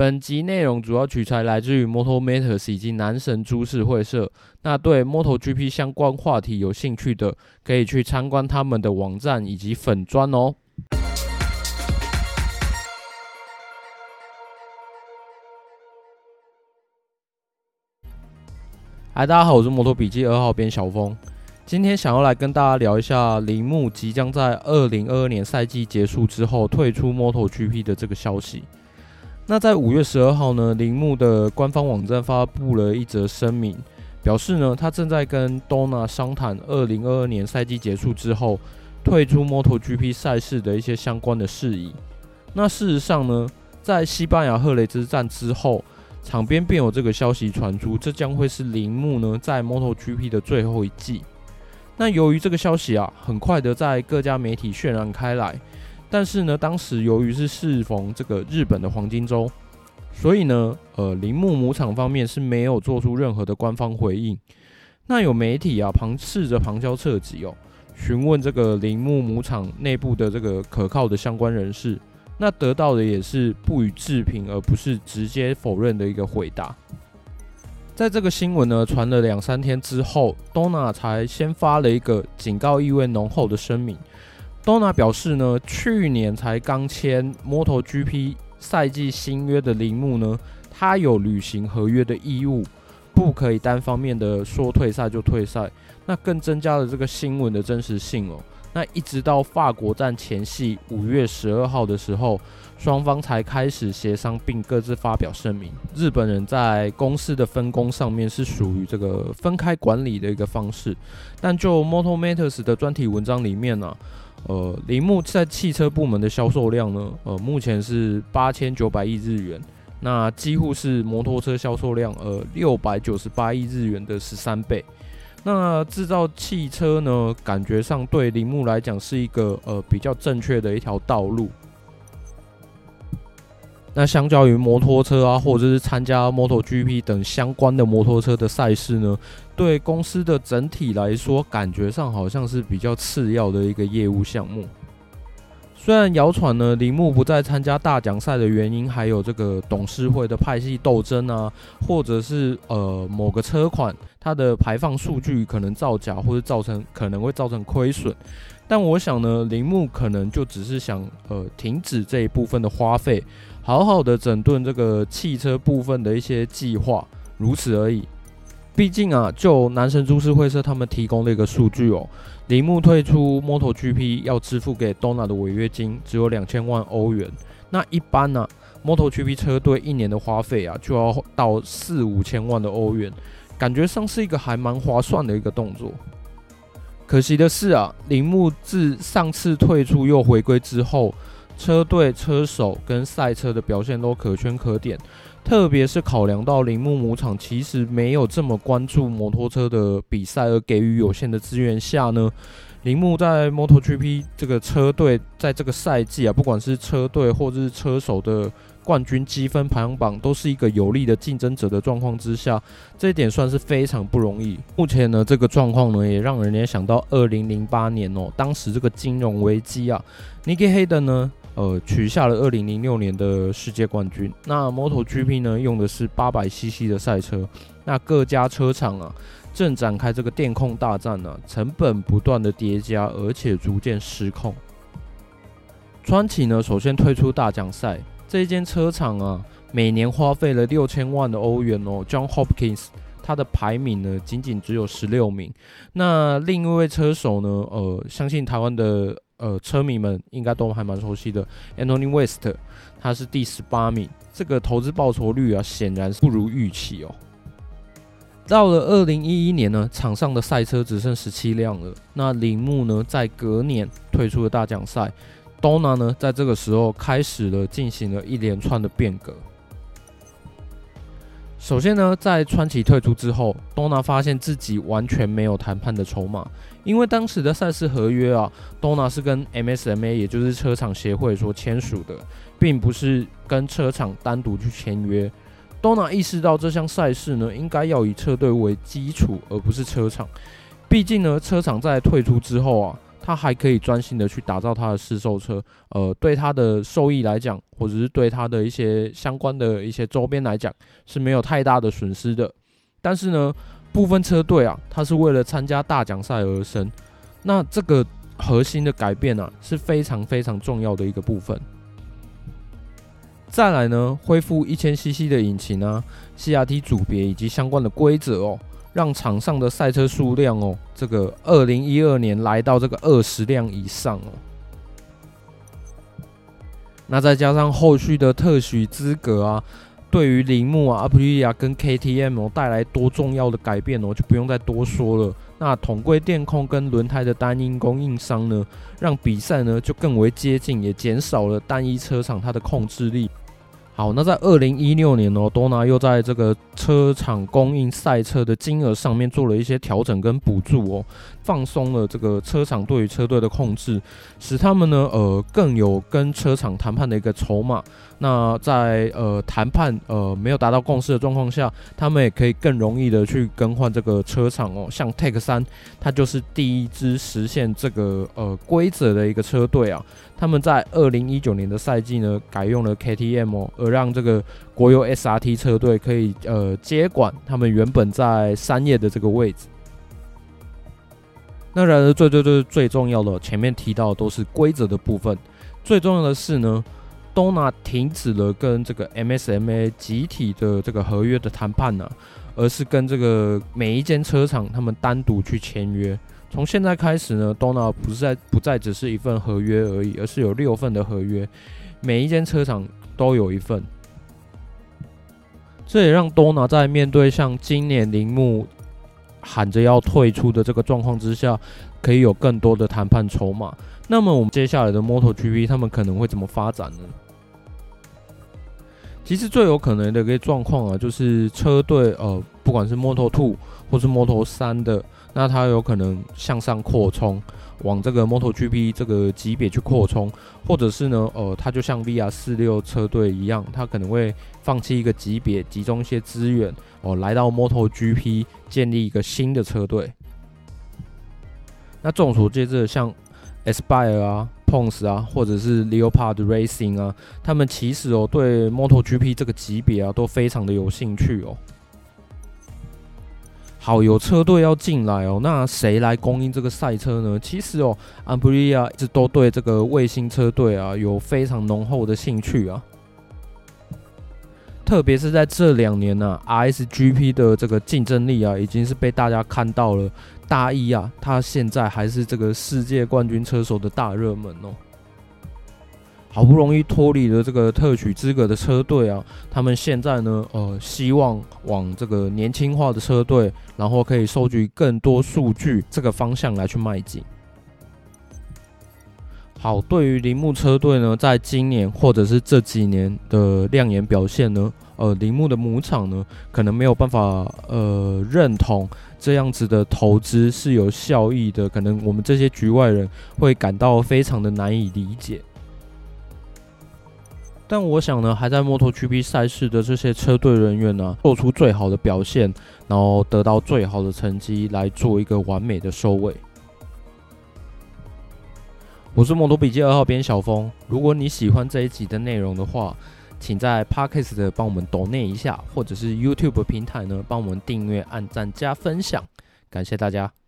本集内容主要取材来自于 Moto Matters 以及男神株式会社。那对 MotoGP 相关话题有兴趣的，可以去参观他们的网站以及粉砖哦。嗨，大家好，我是摩托笔记二号编小峰。今天想要来跟大家聊一下铃木即将在二零二二年赛季结束之后退出 MotoGP 的这个消息。那在五月十二号呢，铃木的官方网站发布了一则声明，表示呢，他正在跟 Donna 商谈二零二二年赛季结束之后退出 MotoGP 赛事的一些相关的事宜。那事实上呢，在西班牙赫雷兹站之后，场边便有这个消息传出，这将会是铃木呢在 MotoGP 的最后一季。那由于这个消息啊，很快的在各家媒体渲染开来。但是呢，当时由于是适逢这个日本的黄金周，所以呢，呃，铃木母厂方面是没有做出任何的官方回应。那有媒体啊，旁试着旁敲侧击哦，询问这个铃木母厂内部的这个可靠的相关人士，那得到的也是不予置评，而不是直接否认的一个回答。在这个新闻呢传了两三天之后东纳才先发了一个警告意味浓厚的声明。Dorna 表示呢，去年才刚签 MotoGP 赛季新约的铃木呢，他有履行合约的义务，不可以单方面的说退赛就退赛，那更增加了这个新闻的真实性哦。那一直到法国站前夕五月十二号的时候，双方才开始协商并各自发表声明。日本人在公司的分工上面是属于这个分开管理的一个方式，但就 Moto Matters 的专题文章里面呢、呃，铃木在汽车部门的销售量呢，呃，目前是八千九百亿日元，那几乎是摩托车销售量呃六百九十八亿日元的十三倍。那制造汽车呢，感觉上对铃木来讲是一个呃比较正确的一条道路。那相较于摩托车啊，或者是参加 MotoGP 等相关的摩托车的赛事呢，对公司的整体来说，感觉上好像是比较次要的一个业务项目。虽然谣传呢，铃木不再参加大奖赛的原因，还有这个董事会的派系斗争啊，或者是呃某个车款它的排放数据可能造假，或者造成可能会造成亏损。但我想呢，铃木可能就只是想呃停止这一部分的花费。好好的整顿这个汽车部分的一些计划，如此而已。毕竟啊，就男神株式会社他们提供的一个数据哦，铃木退出 MotoGP 要支付给 Dona 的违约金只有两千万欧元。那一般呢、啊，MotoGP 车队一年的花费啊，就要到四五千万的欧元，感觉上是一个还蛮划算的一个动作。可惜的是啊，铃木自上次退出又回归之后。车队、车手跟赛车的表现都可圈可点，特别是考量到铃木母厂其实没有这么关注摩托车的比赛，而给予有限的资源下呢，铃木在 MotoGP 这个车队在这个赛季啊，不管是车队或者是车手的冠军积分排行榜，都是一个有力的竞争者的状况之下，这一点算是非常不容易。目前呢，这个状况呢，也让人联想到二零零八年哦，当时这个金融危机啊，Nicky Hayden 呢。呃，取下了二零零六年的世界冠军。那 MotoGP 呢，用的是八百 CC 的赛车。那各家车厂啊，正展开这个电控大战呢、啊，成本不断的叠加，而且逐渐失控。川崎呢，首先推出大奖赛。这一间车厂啊，每年花费了六千万的欧元哦。John Hopkins，他的排名呢，仅仅只有十六名。那另一位车手呢，呃，相信台湾的。呃，车迷们应该都还蛮熟悉的，Anthony West，他是第十八名，这个投资报酬率啊，显然是不如预期哦。到了二零一一年呢，场上的赛车只剩十七辆了。那铃木呢，在隔年退出了大奖赛，Dorna 呢，在这个时候开始了进行了一连串的变革。首先呢，在川崎退出之后，Dorna 发现自己完全没有谈判的筹码，因为当时的赛事合约啊，Dorna 是跟 MSMA，也就是车厂协会所签署的，并不是跟车厂单独去签约。Dorna 意识到这项赛事呢，应该要以车队为基础，而不是车厂。毕竟呢，车厂在退出之后啊他还可以专心的去打造他的试售车，呃，对他的收益来讲，或者是对他的一些相关的一些周边来讲，是没有太大的损失的。但是呢，部分车队啊，他是为了参加大奖赛而生，那这个核心的改变啊，是非常非常重要的一个部分。再来呢，恢复一千 CC 的引擎啊，CRT 组别以及相关的规则哦。让场上的赛车数量哦，这个二零一二年来到这个二十辆以上哦。那再加上后续的特许资格啊，对于铃木啊、阿普利亚跟 KTM 哦带来多重要的改变哦，就不用再多说了。那统柜电控跟轮胎的单一供应商呢，让比赛呢就更为接近，也减少了单一车厂它的控制力。好，那在二零一六年哦，多纳又在这个车厂供应赛车的金额上面做了一些调整跟补助哦，放松了这个车厂对于车队的控制，使他们呢呃更有跟车厂谈判的一个筹码。那在呃谈判呃没有达到共识的状况下，他们也可以更容易的去更换这个车厂哦。像 Tech 三，它就是第一支实现这个呃规则的一个车队啊。他们在二零一九年的赛季呢，改用了 KTM，而让这个国有 SRT 车队可以呃接管他们原本在三叶的这个位置。那然而最最最最重要的，前面提到都是规则的部分，最重要的是呢。Dorna 停止了跟这个 MSMA 集体的这个合约的谈判呢、而是跟这个每一间车厂他们单独去签约。从现在开始呢，Dorna 不是在不再只是一份合约而已，而是有六份的合约，每一间车厂都有一份。这也让 Dorna 在面对像今年铃木喊着要退出的这个状况之下，可以有更多的谈判筹码。那么我们接下来的 MotoGP 他们可能会怎么发展呢？其实最有可能的一个状况啊，就是车队呃，不管是 Moto Two 或是 Moto3 的，那它有可能向上扩充，往这个 MotoGP 这个级别去扩充，或者是呢，呃，它就像 VR46 车队一样，它可能会放弃一个级别，集中一些资源哦，来到 MotoGP 建立一个新的车队。那众所周知的，像 Aspire 啊、Pons 啊，或者是 Leopard Racing 啊，他们其实哦对 MotoGP 这个级别啊都非常的有兴趣哦。好，有车队要进来哦，那谁来供应这个赛车呢？其实哦，Aprilia 一直都对这个卫星车队啊有非常浓厚的兴趣啊。特别是在这两年呢、，RSGP 的这个竞争力啊，已经是被大家看到了。大一啊，他现在还是这个世界冠军车手的大热门哦。好不容易脱离了这个特许资格的车队啊，他们现在呢，呃，希望往这个年轻化的车队，然后可以收集更多数据这个方向来去迈进。好，对于铃木车队呢，在今年或者是这几年的亮眼表现呢，呃，铃木的母厂呢，可能没有办法呃认同这样子的投资是有效益的，可能我们这些局外人会感到非常的难以理解。但我想呢，还在 MotoGP 赛事的这些车队人员呢，做出最好的表现，然后得到最好的成绩，来做一个完美的收尾。我是摩托笔记二号编小峰。如果你喜欢这一集的内容的话，请在 Podcast 的帮我们 Donate 一下，或者是 YouTube 平台呢帮我们订阅、按赞、加分享，感谢大家。